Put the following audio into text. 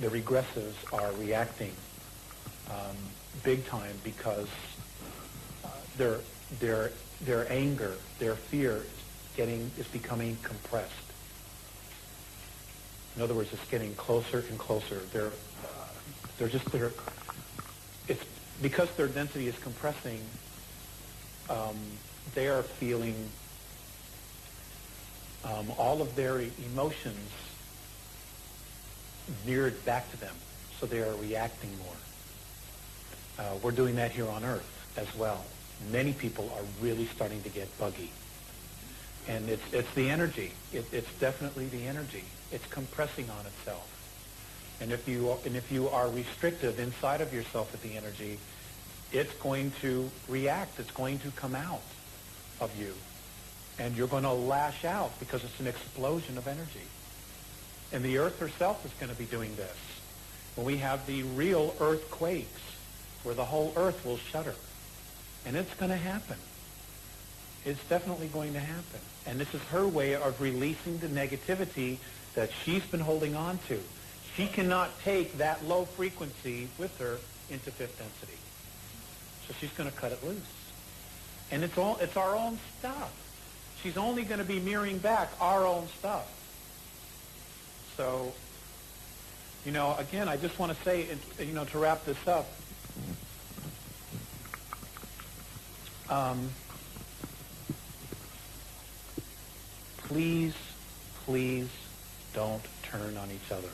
the regressives are reacting um, big time because uh, their their their anger, their fear is getting is becoming compressed. In other words, it's getting closer and closer. They're uh, they're just they're it's because their density is compressing. Um, they are feeling um, all of their emotions mirrored back to them, so they are reacting more. Uh, we're doing that here on Earth as well. Many people are really starting to get buggy. And it's, it's the energy. It, it's definitely the energy. It's compressing on itself. And if, you, and if you are restrictive inside of yourself with the energy, it's going to react. It's going to come out of you. And you're going to lash out because it's an explosion of energy. And the earth herself is going to be doing this. When we have the real earthquakes, where the whole earth will shudder. And it's going to happen. It's definitely going to happen. And this is her way of releasing the negativity that she's been holding on to. She cannot take that low frequency with her into fifth density. So she's going to cut it loose. And it's all it's our own stuff. She's only going to be mirroring back our own stuff. So, you know, again, I just want to say, you know, to wrap this up, um, please, please don't turn on each other.